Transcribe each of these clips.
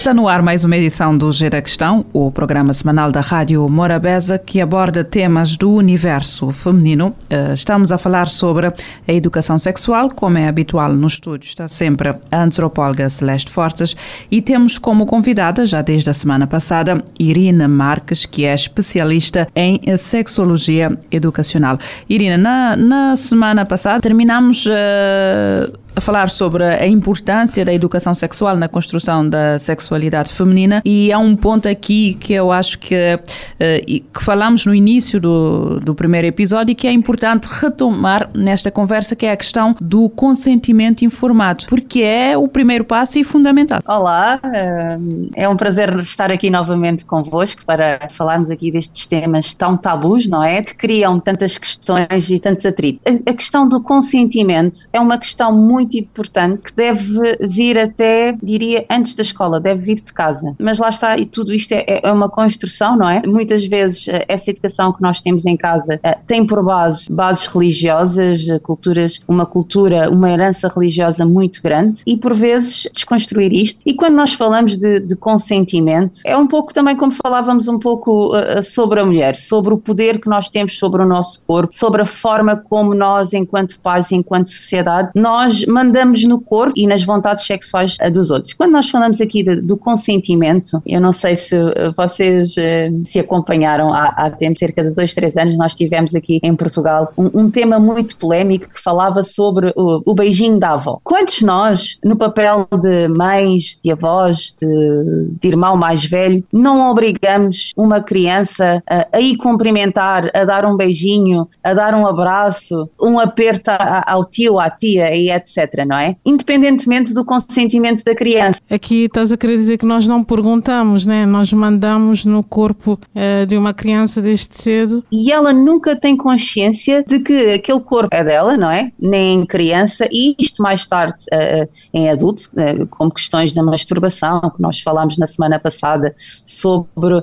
Está no ar mais uma edição do G da Questão, o programa semanal da Rádio Morabeza que aborda temas do universo feminino. Eh, estamos a falar sobre a educação sexual, como é habitual no estúdio, está sempre a antropóloga Celeste Fortes e temos como convidada, já desde a semana passada, Irina Marques, que é especialista em sexologia educacional. Irina, na, na semana passada terminamos uh, falar sobre a importância da educação sexual na construção da sexualidade feminina e há um ponto aqui que eu acho que, uh, que falamos no início do, do primeiro episódio e que é importante retomar nesta conversa, que é a questão do consentimento informado, porque é o primeiro passo e fundamental. Olá, eh, é um prazer estar aqui novamente convosco para falarmos aqui destes temas tão tabus, não é? Que criam tantas questões e tantos atritos. A questão do consentimento é uma questão muito importante que deve vir até, diria, antes da escola, deve vir de casa. Mas lá está, e tudo isto é, é uma construção, não é? Muitas vezes eh, essa educação que nós temos em casa eh, tem por base bases religiosas, eh, culturas, uma cultura, uma herança religiosa muito grande e por vezes desconstruir isto. E quando nós falamos de, de consentimento, é um pouco também como falávamos um pouco sobre a mulher, sobre o poder que nós temos sobre o nosso corpo, sobre a forma como nós, enquanto pais, enquanto sociedade, nós mandamos no corpo e nas vontades sexuais dos outros. Quando nós falamos aqui de, do consentimento, eu não sei se eh, vocês uh, se acompanharam há, há, tempo, cerca de dois, três anos, nós tivemos aqui em Portugal um, um tema muito polémico que falava sobre o, o, beijinho da avó. Quantos nós, no papel de mães, de avós, de, de irmão mais velho, não obrigamos uma criança a, a ir cumprimentar, a dar um beijinho, a dar um abraço, um aperto ao tio, à tia e etc não é? Independentemente do consentimento da criança. Aqui estás a querer dizer que nós não perguntamos, né? Nós mandamos no corpo uh, de uma criança desde cedo. E ela nunca tem consciência de que aquele corpo é dela, não é? Nem criança, e isto mais tarde uh, em adulto, uh, como questões da masturbação, que nós falámos na semana passada sobre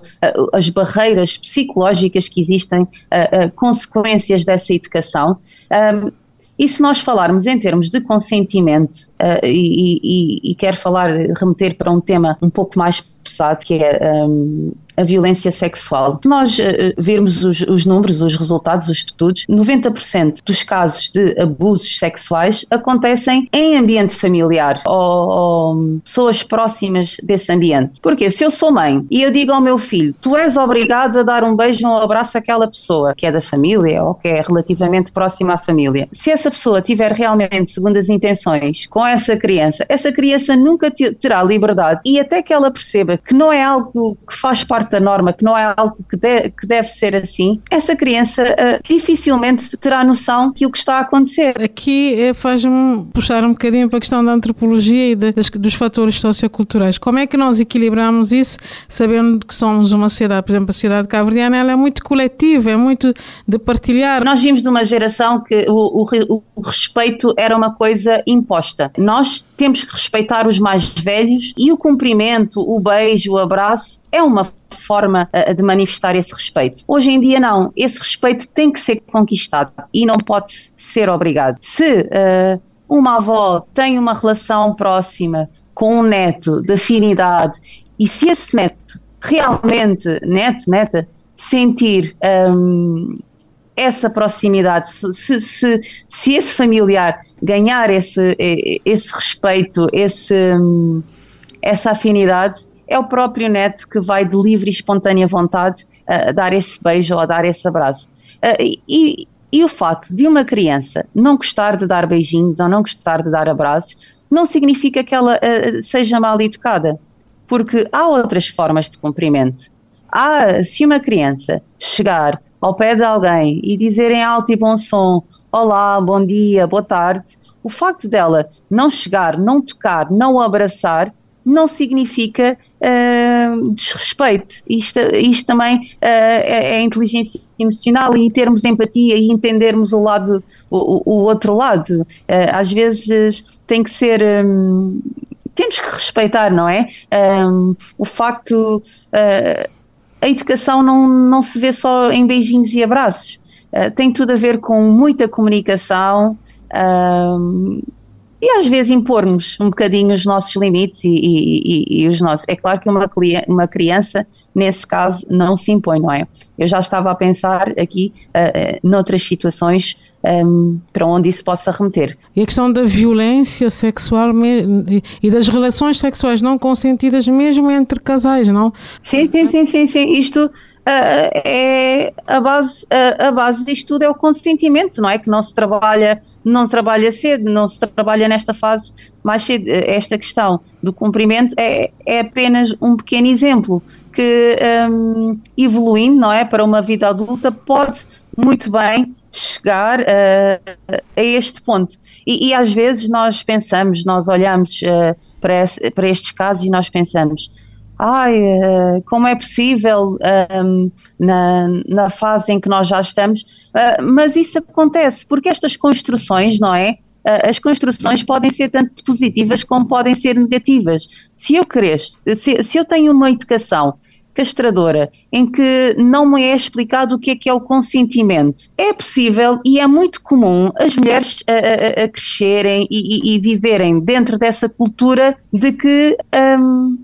as barreiras psicológicas que existem, consequências dessa educação. Um, e se nós falarmos em termos de consentimento, uh, e, e, e, quero falar, remeter para um tema um pouco mais pesado, que é um, a violência sexual. Se nós uh, virmos os, os, números, os resultados, os estudos, 90% dos casos de abusos sexuais acontecem em ambiente familiar ou, ou, pessoas próximas desse ambiente. Porque se eu sou mãe e eu digo ao meu filho, tu és obrigado a dar um beijo ou um abraço àquela pessoa que é da família ou que é relativamente próxima à família. Se essa pessoa tiver realmente segundas intenções com essa criança, essa criança nunca terá liberdade e até que ela perceba que não é algo que faz parte da norma, que não é algo que, de, que deve ser assim, essa criança uh, dificilmente terá noção que o que está a acontecer. Aqui é, faz-me puxar um bocadinho para a questão da antropologia e de, das, dos fatores socioculturais. Como é que nós equilibramos isso, sabendo que somos uma sociedade, por exemplo, a sociedade cabo-verdiana, ela é muito coletiva, é muito de partilhar. Nós vimos de uma geração que o, o, o respeito era uma coisa imposta. Nós temos que respeitar os mais velhos e o cumprimento, o beijo, o abraço é uma forma uh, de manifestar esse respeito. Hoje em dia não, esse respeito tem que ser conquistado e não pode ser obrigado. Se uh, uma avó tem uma relação próxima com um neto de afinidade e se esse neto realmente, neto, neta, sentir um, essa proximidade, se, se, se, esse familiar ganhar esse, esse respeito, esse, hum, essa afinidade, é o próprio neto que vai de livre e espontânea vontade uh, dar esse beijo ou dar esse abraço. Uh, e, e o facto de uma criança não gostar de dar beijinhos ou não gostar de dar abraços não significa que ela uh, seja mal educada, porque há outras formas de cumprimento. Há, se uma criança chegar ao pé de alguém e dizer em alto e bom som: Olá, bom dia, boa tarde, o facto dela não chegar, não tocar, não abraçar, não significa uh, desrespeito. Isto, isto também uh, é, é, inteligência emocional e termos empatia e entendermos o lado, o, o outro lado. Uh, às vezes tem que ser. Um, temos que respeitar, não é? Um, o facto. A educação não, não se vê só em beijinhos e abraços. tem tudo a ver com muita comunicação. Um, e às vezes impormos um bocadinho os nossos limites e, e, e, e, os nossos. É claro que uma, uma criança, nesse caso, não se impõe, não é? Eu já estava a pensar aqui uh, uh, noutras situações um, para onde isso possa remeter. E a questão da violência sexual e das relações sexuais não consentidas mesmo entre casais, não? Sim, sim, sim, sim, sim. Isto Uh, é a base, uh, a base disto tudo é o consentimento, não é? Que não se trabalha, não se trabalha cedo, não se trabalha nesta fase mais cedo. Esta questão do cumprimento é, é apenas um pequeno exemplo que um, evoluindo, não é? Para uma vida adulta pode muito bem chegar uh, a este ponto. E, e, às vezes nós pensamos, nós olhamos para, esse, para estes casos e nós pensamos ai, uh, como é possível um, na, na fase em que nós já estamos, uh, mas isso acontece porque estas construções, não é? Uh, as construções podem ser tanto positivas como podem ser negativas. Se eu cresço, se, se eu tenho uma educação castradora, em que não me é explicado o que é que é o consentimento. É possível e é muito comum as mulheres a, a, a crescerem e, e, e, viverem dentro dessa cultura de que um,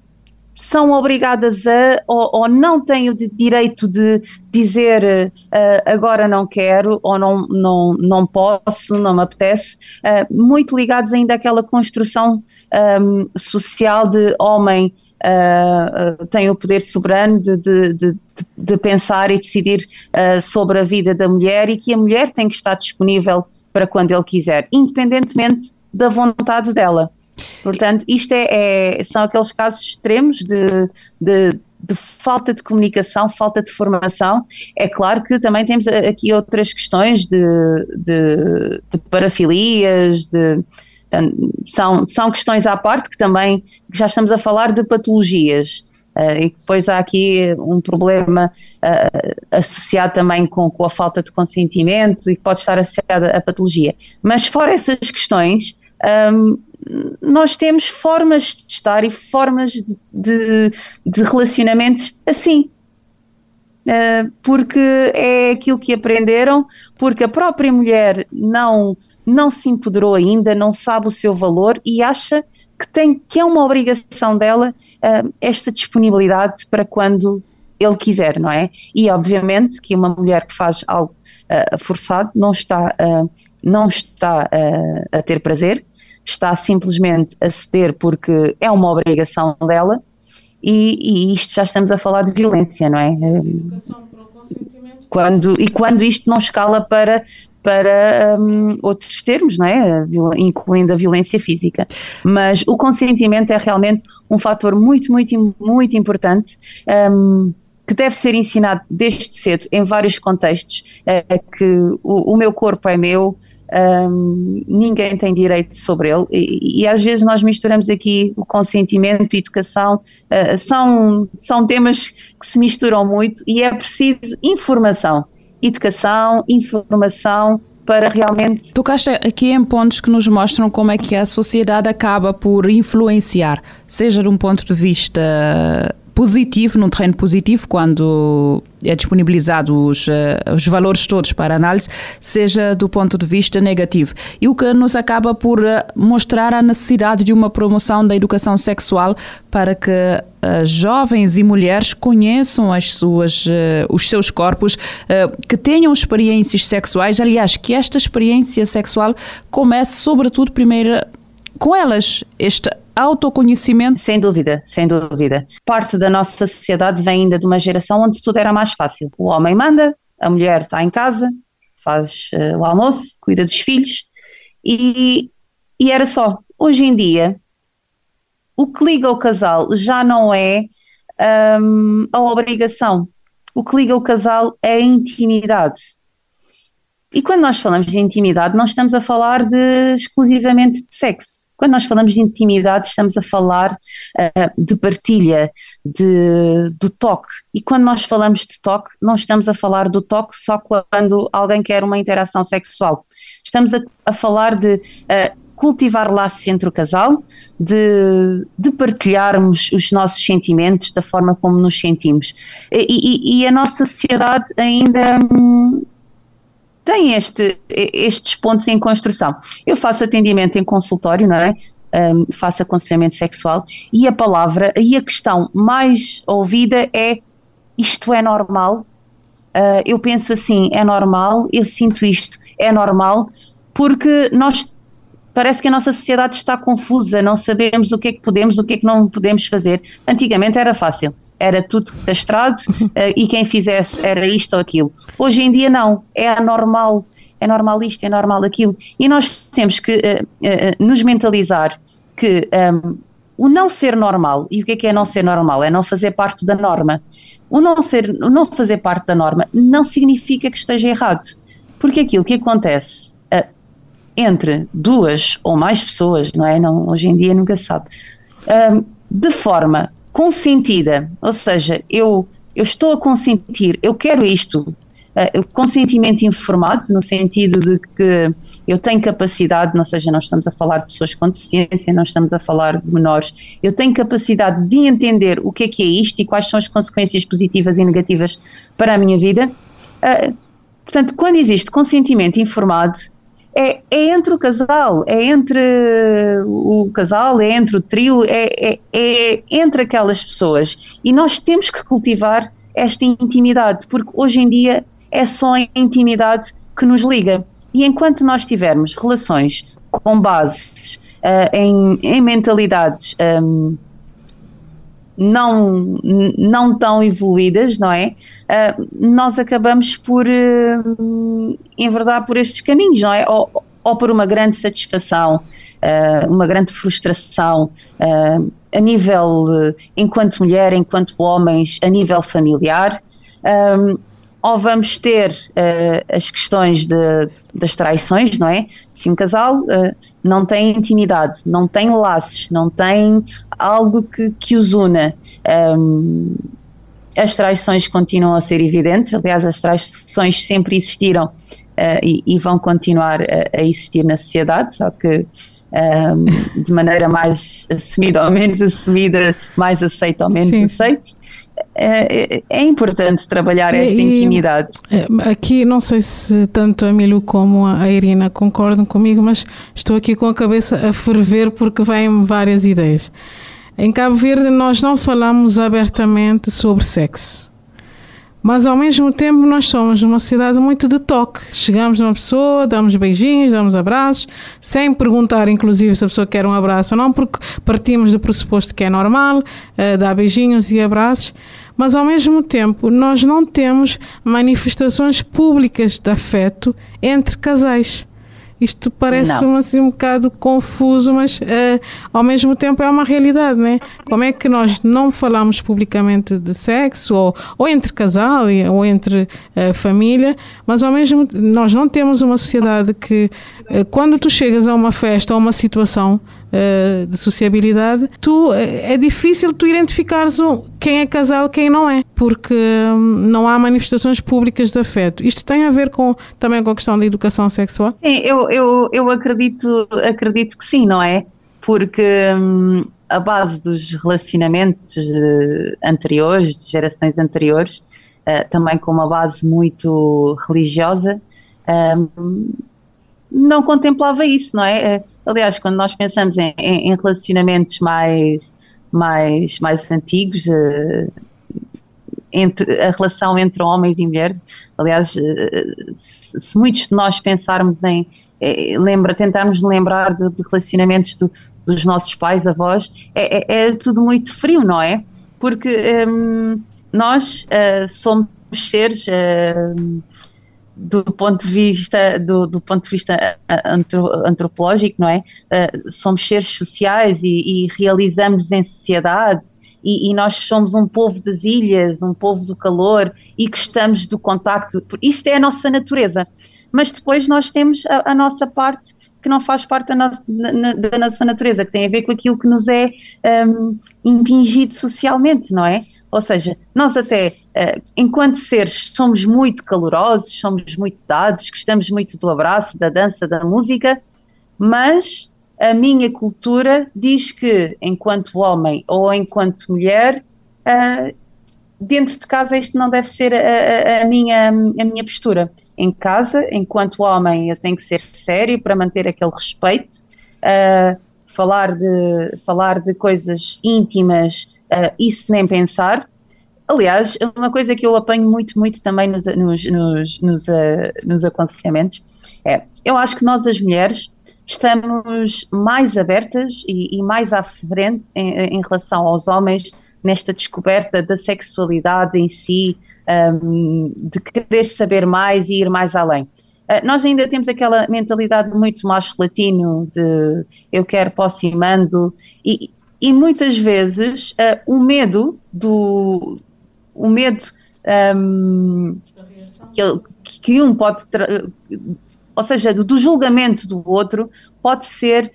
são obrigadas a ou, ou, não têm o direito de dizer uh, agora não quero ou não, não, não posso, não me apetece, uh, muito ligados ainda àquela construção um, social de homem uh, tem o poder soberano de, de, de, de pensar e decidir sobre a vida da mulher e que a mulher tem que estar disponível para quando ele quiser, independentemente da vontade dela. Portanto, isto é, é, são aqueles casos extremos de, de, de, falta de comunicação, falta de formação. É claro que também temos aqui outras questões de, de parafilias, de, são, são questões à parte que também já estamos a falar de patologias. Uh, e depois há aqui um problema uh, associado também com, com, a falta de consentimento e que pode estar associado à patologia. Mas fora essas questões, um, nós temos formas de estar e formas de, de, de relacionamentos assim. Uh, porque é aquilo que aprenderam, porque a própria mulher não, não se empoderou ainda, não sabe o seu valor e acha que, tem, que é uma obrigação dela uh, esta disponibilidade para quando ele quiser, não é? E obviamente que uma mulher que faz algo uh, forçado não está, não está a ter prazer, está simplesmente a ceder porque é uma obrigação dela e, e isto já estamos a falar de violência, não é? Quando, e quando isto não escala para, para um, outros termos, não é? incluindo a violência física. Mas o consentimento é realmente um fator muito, muito, muito importante. Um, que deve ser ensinado desde cedo em vários contextos, é que o, o meu corpo é meu, um, ninguém tem direito sobre ele e, e, às vezes nós misturamos aqui o consentimento e educação, uh, são, são temas que se misturam muito e é preciso informação, educação, informação para realmente... Tocaste aqui em pontos que nos mostram como é que a sociedade acaba por influenciar, seja de um ponto de vista positivo, num terreno positivo, quando é disponibilizado os, uh, os valores todos para análise, seja do ponto de vista negativo. E o que nos acaba por uh, mostrar a necessidade de uma promoção da educação sexual para que uh, jovens e mulheres conheçam as suas, os seus corpos, que tenham experiências sexuais, aliás, que esta experiência sexual comece sobretudo primeiro com elas, este autoconhecimento? Sem dúvida, sem dúvida. Parte da nossa sociedade vem ainda de uma geração onde tudo era mais fácil. O homem manda, a mulher está em casa, faz uh, o almoço, cuida dos filhos e, e era só. Hoje em dia, o que liga o casal já não é um, a obrigação. O que liga o casal é a intimidade. E quando nós falamos de intimidade, não estamos a falar de, exclusivamente de sexo. Quando nós falamos de intimidade, estamos a falar uh, de partilha, de, do toque. E quando nós falamos de toque, não estamos a falar do toque só quando alguém quer uma interação sexual. Estamos a, a falar de uh, cultivar laços entre o casal, de, de, partilharmos os nossos sentimentos da forma como nos sentimos. E, e, e a nossa sociedade ainda. Hum, tem este, estes pontos em construção. Eu faço atendimento em consultório, não é? Um, faço aconselhamento sexual e a palavra e a questão mais ouvida é isto é normal? Uh, eu penso assim, é normal, eu sinto isto, é normal, porque nós parece que a nossa sociedade está confusa, não sabemos o que é que podemos, o que é que não podemos fazer. Antigamente era fácil era tudo castrado uh, e quem fizesse era isto ou aquilo. Hoje em dia não, é anormal, é normal isto, é normal aquilo. E nós temos que uh, uh, nos mentalizar que um, o não ser normal, e o que é que é não ser normal? É não fazer parte da norma. O não, ser, o não fazer parte da norma não significa que esteja errado, porque aquilo que acontece entre duas ou mais pessoas, não é? Não, hoje em dia nunca se sabe, um, de forma consentida, ou seja, eu, eu estou a consentir, eu quero isto, uh, consentimento informado, no sentido de que eu tenho capacidade, não seja, não estamos a falar de pessoas com deficiência, não estamos a falar de menores, eu tenho capacidade de entender o que é que é isto e quais são as consequências positivas e negativas para a minha vida. Uh, portanto, quando existe consentimento informado, é, é, entre o casal, é entre o casal, é entre o trio, é, é, é, entre aquelas pessoas. E nós temos que cultivar esta intimidade, porque hoje em dia é só a intimidade que nos liga. E enquanto nós tivermos relações com bases uh, em, em, mentalidades um, não, não tão evoluídas, não é? Uh, nós acabamos por uh, enverdar por estes caminhos, não é? Ou, ou por uma grande satisfação, uh, uma grande frustração uh, a nível, enquanto mulher, enquanto homens, a nível familiar. Um, ou vamos ter uh, as questões de, das traições, não é? Se um casal não tem intimidade, não tem laços, não tem algo que, que os una, um, as traições continuam a ser evidentes. Aliás, as traições sempre existiram uh, e, e, vão continuar a, a, existir na sociedade, só que um, de maneira mais assumida ou menos assumida, mais aceita ou menos aceita. É, é, é, importante trabalhar esta e, intimidade. É, aqui, não sei se tanto a Milu como a Irina concordam comigo, mas estou aqui com a cabeça a ferver porque vêm várias ideias. Em Cabo Verde, nós não falamos abertamente sobre sexo. Mas ao mesmo tempo nós somos uma sociedade muito de toque. Chegamos numa pessoa, damos beijinhos, damos abraços, sem perguntar inclusive se a pessoa quer um abraço ou não, porque partimos do pressuposto que é normal, uh, dar beijinhos e abraços. Mas ao mesmo tempo nós não temos manifestações públicas de afeto entre casais. Isto parece-me assim um bocado confuso, mas uh, ao mesmo tempo é uma realidade, né? Como é que nós não falamos publicamente de sexo, ou, ou entre casal, ou entre uh, família, mas ao mesmo nós não temos uma sociedade que, uh, quando tu chegas a uma festa ou uma situação, uh, de sociabilidade, tu, é difícil tu identificares quem é casal quem não é, porque um, não há manifestações públicas de afeto. Isto tem a ver com, também com a questão da educação sexual? Sim, eu, eu, eu acredito, acredito que sim, não é? Porque hum, a base dos relacionamentos de, anteriores, de gerações anteriores, uh, também com uma base muito religiosa, um, não contemplava isso, não é? Aliás, quando nós pensamos em, em relacionamentos mais, mais, mais antigos, uh, entre, a relação entre homens e mulheres, aliás, uh, se muitos de nós pensarmos em, lembra, tentarmos lembrar de, de relacionamentos do, dos nossos pais, avós, é, é, é, tudo muito frio, não é? Porque um, nós uh, somos seres do ponto de vista do, do ponto de vista antropológico, não é? Uh, somos seres sociais e, e realizamos em sociedade e, e, nós somos um povo das ilhas, um povo do calor e gostamos do contacto. Isto é a nossa natureza. mas depois nós temos a, a nossa parte que não faz parte da nossa, da nossa, natureza, que tem a ver com aquilo que nos é um, impingido socialmente, não é? Ou seja, nós até, uh, enquanto seres, somos muito calorosos, somos muito dados, gostamos muito do abraço, da dança, da música, mas a minha cultura diz que, enquanto homem ou enquanto mulher, uh, dentro de casa isto não deve ser a, a, a, minha, a minha postura. Em casa, enquanto homem, eu tenho que ser sério para manter aquele respeito, uh, falar, de, falar de coisas íntimas, uh, isso nem pensar. Aliás, uma coisa que eu apanho muito, muito também nos, nos, nos, nos, uh, nos aconselhamentos é, eu acho que nós as mulheres estamos mais abertas e, e mais à frente em, em, relação aos homens nesta descoberta da sexualidade em si, um, de querer saber mais e ir mais além. Uh, nós ainda temos aquela mentalidade muito macho latino de eu quero, posso e mando, e, e muitas vezes uh, o medo do o medo um, que, que, um pode ou seja, do, julgamento do outro pode ser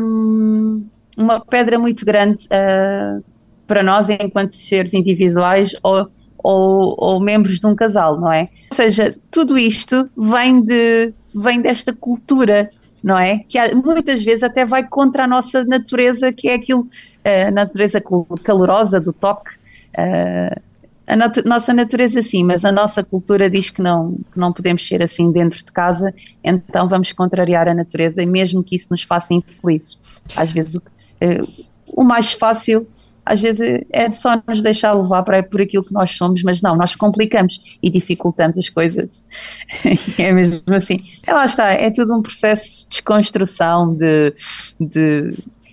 um, uma pedra muito grande uh, para nós enquanto seres individuais ou, ou, ou, membros de um casal, não é? Ou seja, tudo isto vem, de, vem desta cultura, não é? Que muitas vezes até vai contra a nossa natureza, que é aquilo, a uh, natureza calorosa do toque. Uh, a nossa natureza sim, mas a nossa cultura diz que não, que não podemos ser assim dentro de casa, então vamos contrariar a natureza, mesmo que isso nos faça infelizes. Às vezes o, eh, o mais fácil, às vezes é só nos deixar levar para, por aquilo que nós somos, mas não, nós complicamos e dificultamos as coisas. é mesmo assim. É lá está, é tudo um processo de desconstrução, de, de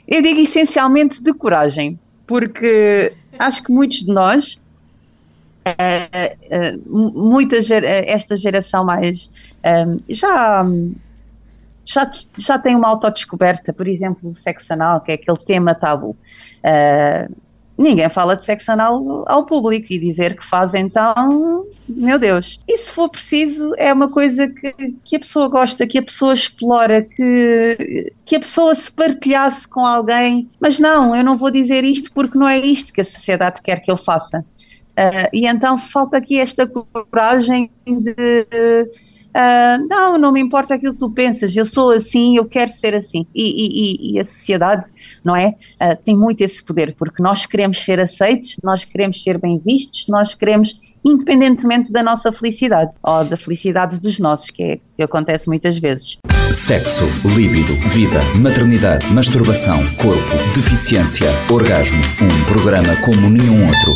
eu digo essencialmente de coragem, porque acho que muitos de nós uh, uh, muita esta geração mais um, já, já, já tem uma autodescoberta, por exemplo, do sexo anal, que é aquele tema tabu. Uh, ninguém fala de sexo anal ao público e dizer que faz então, meu Deus. E se for preciso, é uma coisa que, que a pessoa gosta, que a pessoa explora, que, que a pessoa se partilhasse com alguém. Mas não, eu não vou dizer isto porque não é isto que a sociedade quer que eu faça. Uh, e então falta aqui esta coragem de uh, não, não me importa aquilo que tu pensas, eu sou assim, eu quero ser assim. E, e, e a sociedade, não é? Uh, tem muito esse poder, porque nós queremos ser aceitos, nós queremos ser bem vistos, nós queremos, independentemente da nossa felicidade, ou da felicidade dos nossos, que, é, que acontece muitas vezes. Sexo, líbido, vida, maternidade, masturbação, corpo, deficiência, orgasmo. Um programa como nenhum outro.